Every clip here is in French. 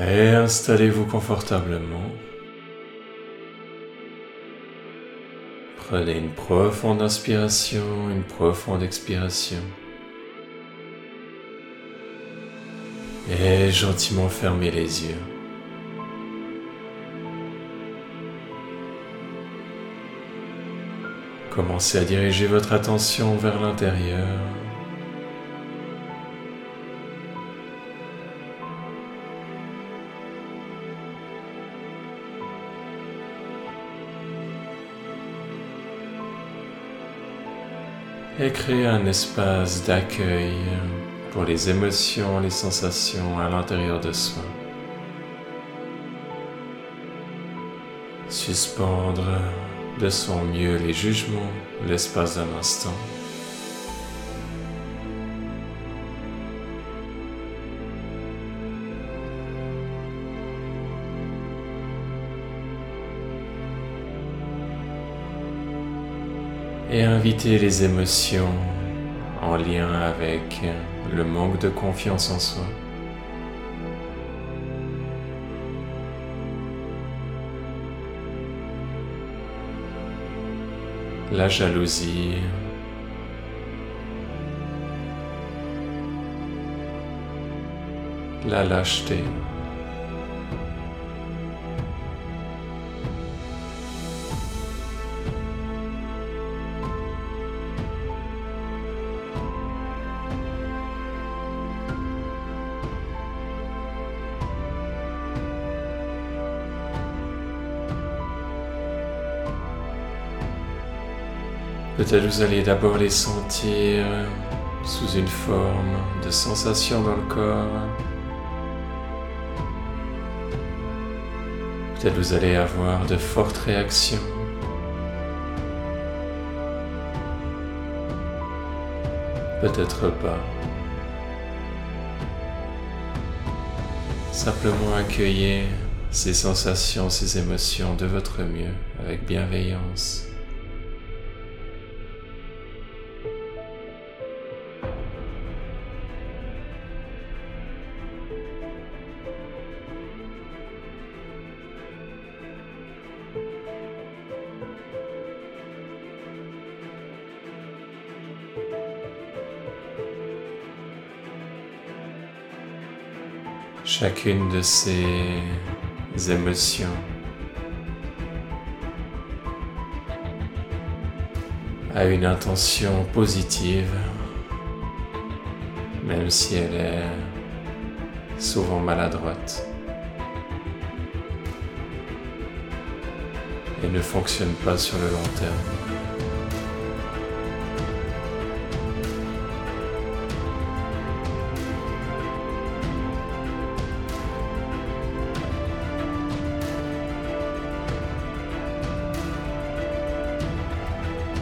Et installez-vous confortablement. Prenez une profonde inspiration, une profonde expiration. Et gentiment fermez les yeux. Commencez à diriger votre attention vers l'intérieur. Et créer un espace d'accueil pour les émotions, les sensations à l'intérieur de soi. Suspendre de son mieux les jugements l'espace d'un instant. Et inviter les émotions en lien avec le manque de confiance en soi. La jalousie, la lâcheté. Peut-être vous allez d'abord les sentir sous une forme de sensation dans le corps. Peut-être vous allez avoir de fortes réactions. Peut-être pas. Simplement accueillez ces sensations, ces émotions de votre mieux avec bienveillance. Chacune de ces émotions. a une intention positive, même si elle est souvent maladroite. Et ne fonctionne pas sur le long terme.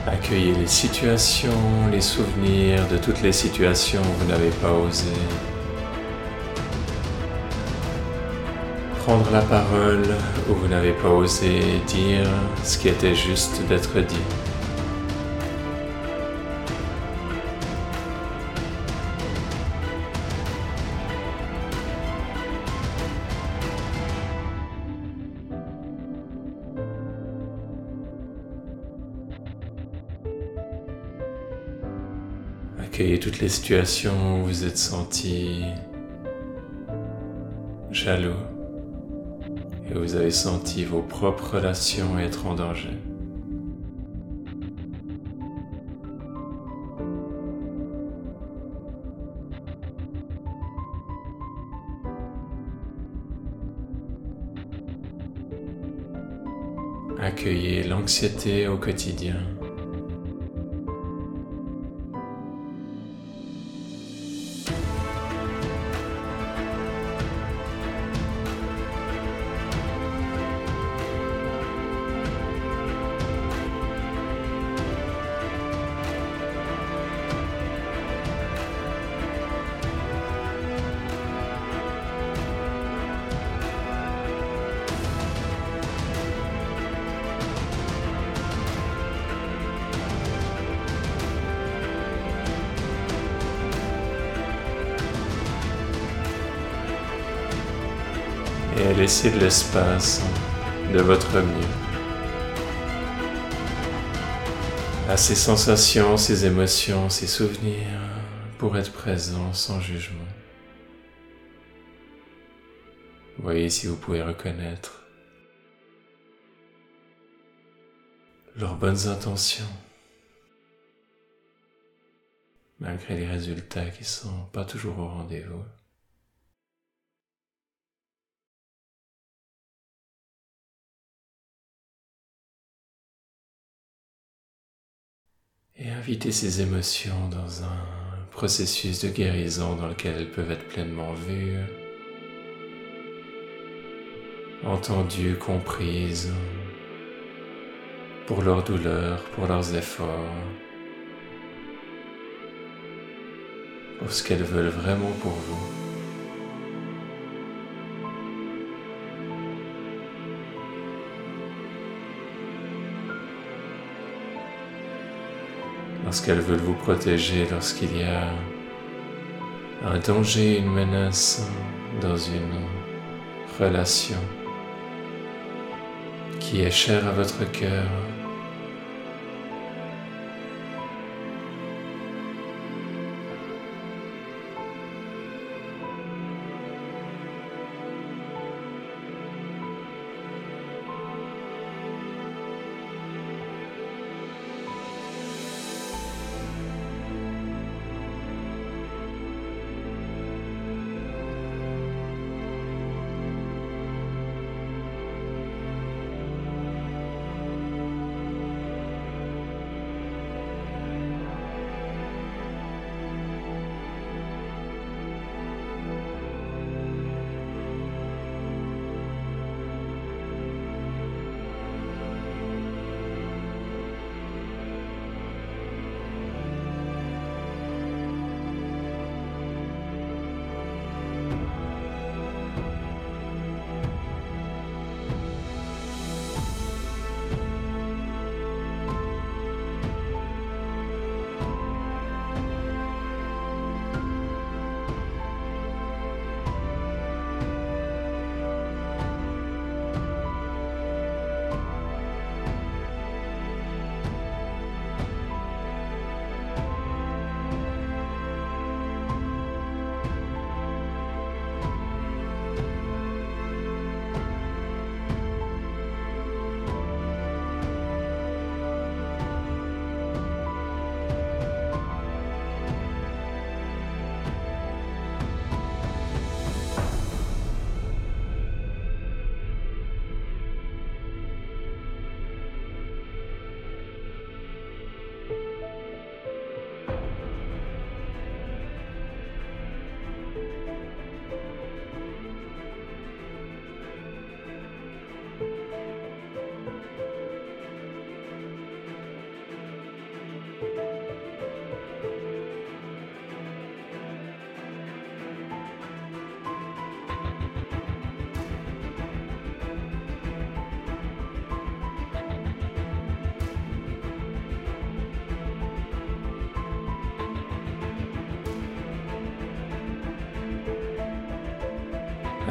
Accueillez les situations, les souvenirs de toutes les situations où vous n'avez pas osé. Prendre la parole où vous n'avez pas osé dire ce qui était juste d'être dit. Accueillez toutes les situations où vous êtes senti jaloux et où vous avez senti vos propres relations être en danger. Accueillez l'anxiété au quotidien. Laissez de l'espace de votre mieux à ces sensations, ces émotions, ces souvenirs pour être présent sans jugement. Voyez si vous pouvez reconnaître leurs bonnes intentions, malgré les résultats qui sont pas toujours au rendez-vous. Et invitez ces émotions dans un processus de guérison dans lequel elles peuvent être pleinement vues, entendues, comprises pour leurs douleurs, pour leurs efforts, pour ce qu'elles veulent vraiment pour vous. Lorsqu'elles veulent vous protéger, lorsqu'il y a un danger, une menace dans une relation qui est chère à votre cœur.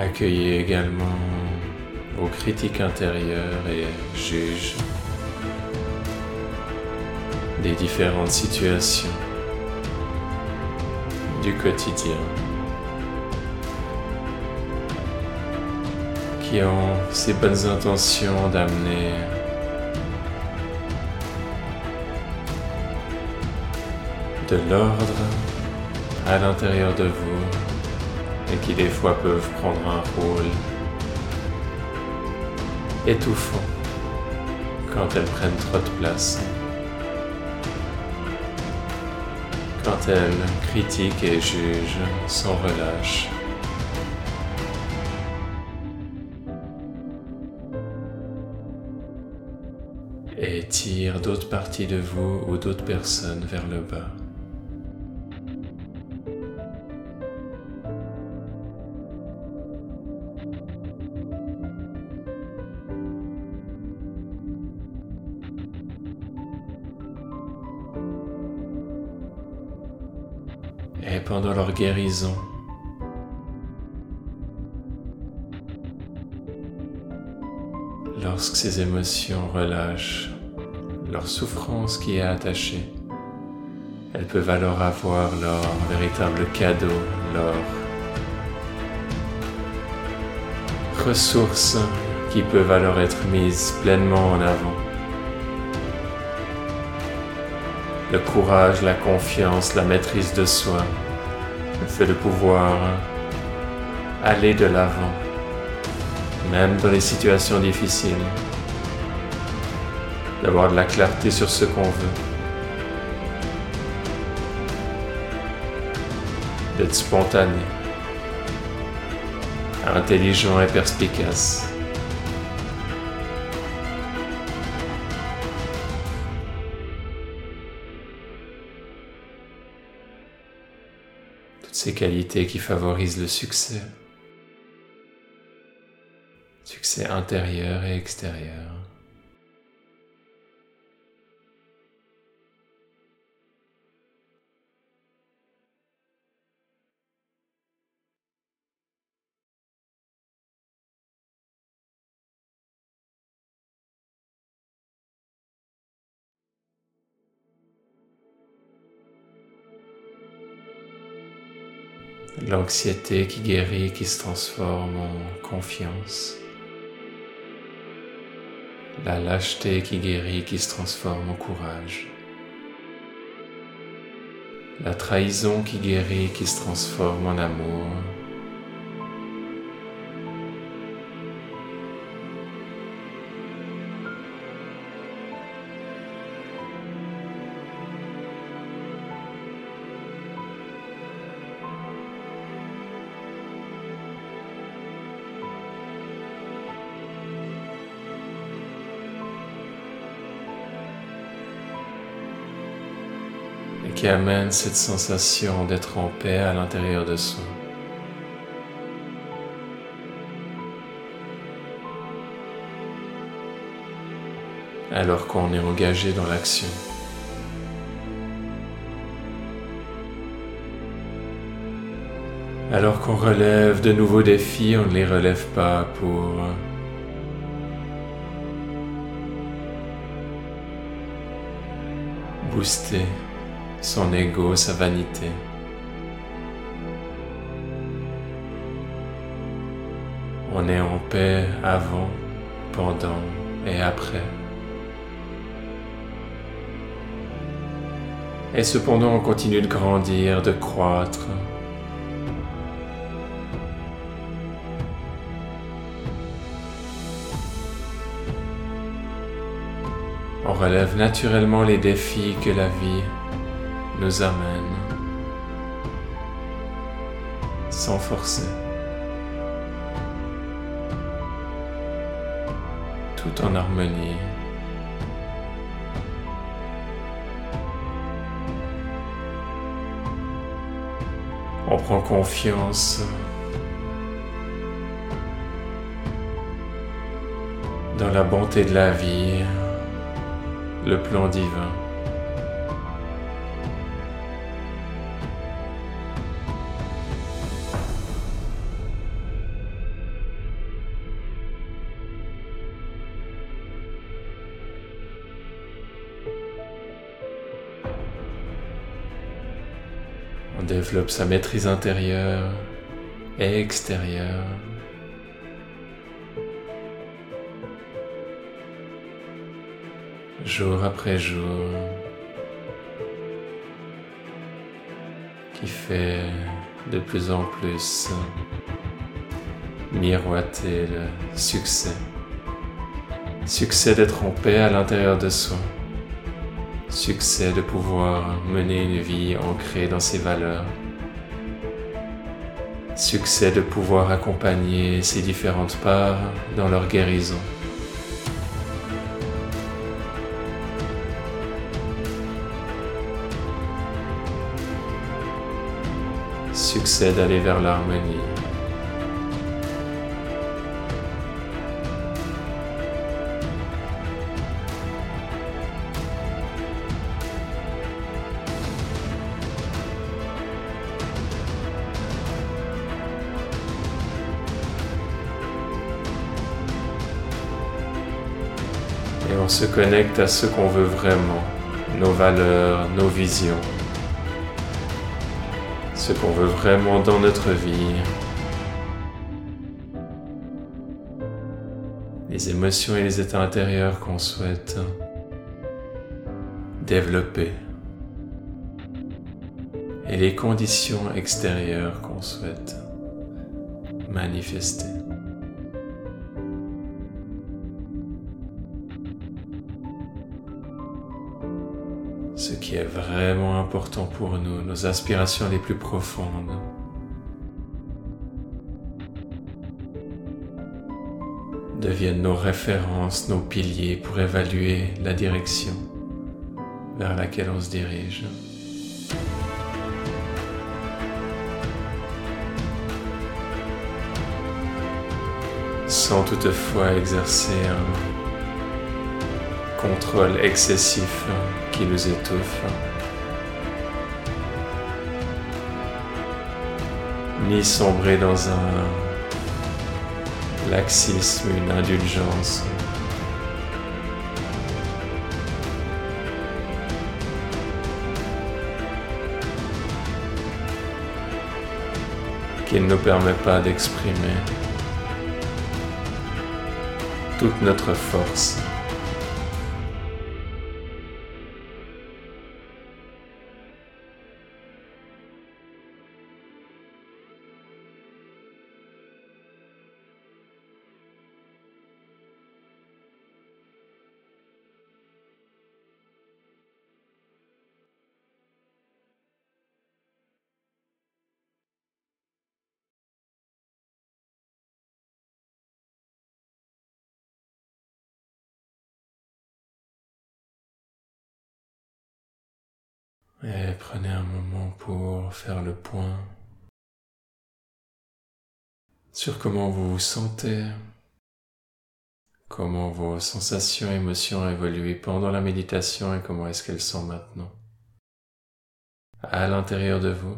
Accueillez également vos critiques intérieures et juges des différentes situations du quotidien qui ont ces bonnes intentions d'amener de l'ordre à l'intérieur de vous qui des fois peuvent prendre un rôle étouffant quand elles prennent trop de place, quand elles critiquent et jugent sans relâche. et tirent d'autres parties de vous ou d'autres personnes vers le bas. Guérison. lorsque ces émotions relâchent leur souffrance qui est attachée, elles peuvent alors avoir leur véritable cadeau, leur ressources qui peuvent alors être mises pleinement en avant. Le courage, la confiance, la maîtrise de soi, fait de pouvoir aller de l'avant, même dans les situations difficiles, d'avoir de la clarté sur ce qu'on veut, d'être spontané, intelligent et perspicace. Ces qualités qui favorisent le succès. Succès intérieur et extérieur. L'anxiété qui guérit, qui se transforme en confiance. La lâcheté qui guérit, qui se transforme en courage. La trahison qui guérit, qui se transforme en amour. Qui amène cette sensation d'être en paix à l'intérieur de soi. alors qu'on est engagé dans l'action. Alors qu'on relève de nouveaux défis, on ne les relève pas pour booster son ego, sa vanité. On est en paix avant, pendant et après. Et cependant, on continue de grandir, de croître. On relève naturellement les défis que la vie nous amène sans forcer, tout en harmonie. On prend confiance dans la bonté de la vie, le plan divin. Développe sa maîtrise intérieure et extérieure. Jour après jour, qui fait de plus en plus miroiter le succès. Succès d'être en paix à l'intérieur de soi. Succès de pouvoir mener une vie ancrée dans ses valeurs. Succès de pouvoir accompagner ses différentes parts dans leur guérison. Succès d'aller vers l'harmonie. On se connecte à ce qu'on veut vraiment, nos valeurs, nos visions, ce qu'on veut vraiment dans notre vie, les émotions et les états intérieurs qu'on souhaite développer. Et les conditions extérieures qu'on souhaite manifester. Qui est vraiment important pour nous, nos aspirations les plus profondes. deviennent nos références, nos piliers pour évaluer la direction vers laquelle on se dirige. sans toutefois exercer un contrôle excessif qui étouffe, ni sombrer dans un laxisme, une indulgence. qui ne nous permet pas d'exprimer toute notre force. Et prenez un moment pour faire le point sur comment vous vous sentez, comment vos sensations et émotions ont évolué pendant la méditation et comment est-ce qu'elles sont maintenant à l'intérieur de vous.